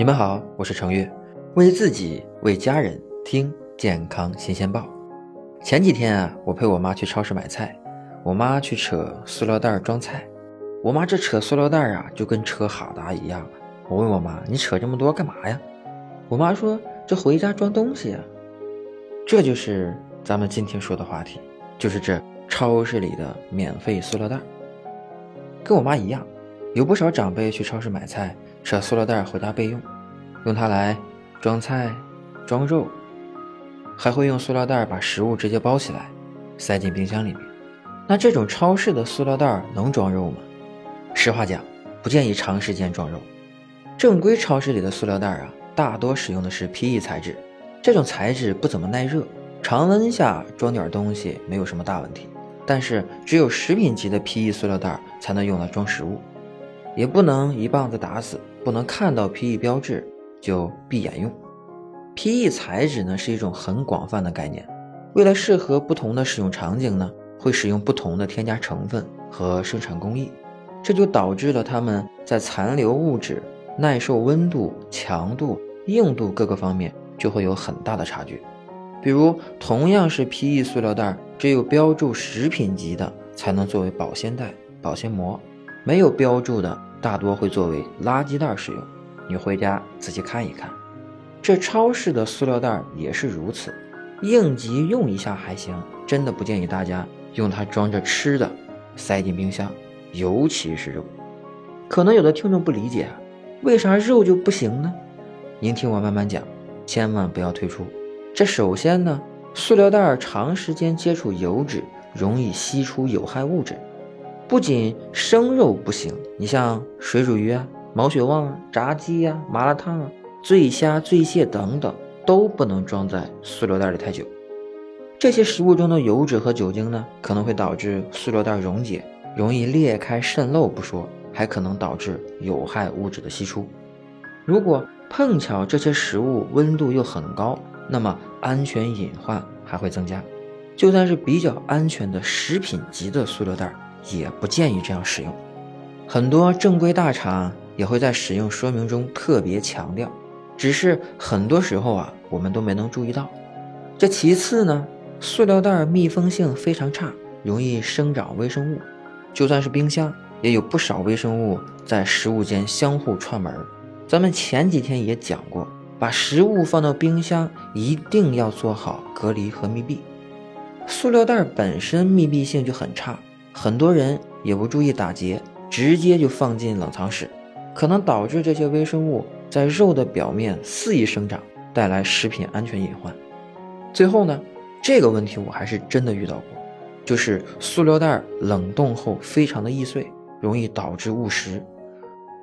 你们好，我是程月，为自己为家人听健康新鲜报。前几天啊，我陪我妈去超市买菜，我妈去扯塑料袋装菜，我妈这扯塑料袋啊，就跟扯哈达一样。我问我妈，你扯这么多干嘛呀？我妈说，这回家装东西啊。这就是咱们今天说的话题，就是这超市里的免费塑料袋。跟我妈一样，有不少长辈去超市买菜。扯塑料袋回家备用，用它来装菜、装肉，还会用塑料袋把食物直接包起来，塞进冰箱里面。那这种超市的塑料袋能装肉吗？实话讲，不建议长时间装肉。正规超市里的塑料袋啊，大多使用的是 PE 材质，这种材质不怎么耐热，常温下装点东西没有什么大问题。但是只有食品级的 PE 塑料袋才能用来装食物。也不能一棒子打死，不能看到 PE 标志就闭眼用。PE 材质呢是一种很广泛的概念，为了适合不同的使用场景呢，会使用不同的添加成分和生产工艺，这就导致了它们在残留物质、耐受温度、强度、硬度各个方面就会有很大的差距。比如，同样是 PE 塑料袋，只有标注食品级的才能作为保鲜袋、保鲜膜。没有标注的，大多会作为垃圾袋使用。你回家仔细看一看，这超市的塑料袋也是如此，应急用一下还行，真的不建议大家用它装着吃的，塞进冰箱，尤其是肉。可能有的听众不理解，为啥肉就不行呢？您听我慢慢讲，千万不要退出。这首先呢，塑料袋长时间接触油脂，容易吸出有害物质。不仅生肉不行，你像水煮鱼啊、毛血旺啊、炸鸡呀、麻辣烫啊、醉虾、醉蟹等等，都不能装在塑料袋里太久。这些食物中的油脂和酒精呢，可能会导致塑料袋溶解，容易裂开渗漏不说，还可能导致有害物质的析出。如果碰巧这些食物温度又很高，那么安全隐患还会增加。就算是比较安全的食品级的塑料袋。也不建议这样使用，很多正规大厂也会在使用说明中特别强调，只是很多时候啊，我们都没能注意到。这其次呢，塑料袋密封性非常差，容易生长微生物，就算是冰箱，也有不少微生物在食物间相互串门。咱们前几天也讲过，把食物放到冰箱一定要做好隔离和密闭。塑料袋本身密闭性就很差。很多人也不注意打结，直接就放进冷藏室，可能导致这些微生物在肉的表面肆意生长，带来食品安全隐患。最后呢，这个问题我还是真的遇到过，就是塑料袋冷冻后非常的易碎，容易导致误食。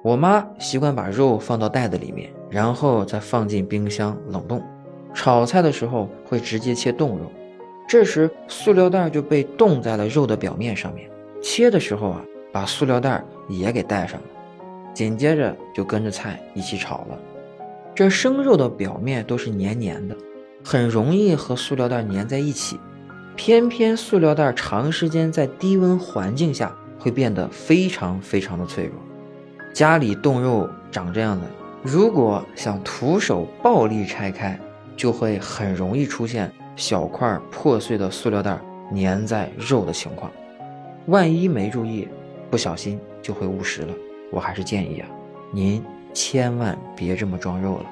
我妈习惯把肉放到袋子里面，然后再放进冰箱冷冻，炒菜的时候会直接切冻肉。这时，塑料袋就被冻在了肉的表面上面。切的时候啊，把塑料袋也给带上了，紧接着就跟着菜一起炒了。这生肉的表面都是黏黏的，很容易和塑料袋粘在一起。偏偏塑料袋长时间在低温环境下会变得非常非常的脆弱。家里冻肉长这样的，如果想徒手暴力拆开，就会很容易出现。小块破碎的塑料袋粘在肉的情况，万一没注意，不小心就会误食了。我还是建议啊，您千万别这么装肉了。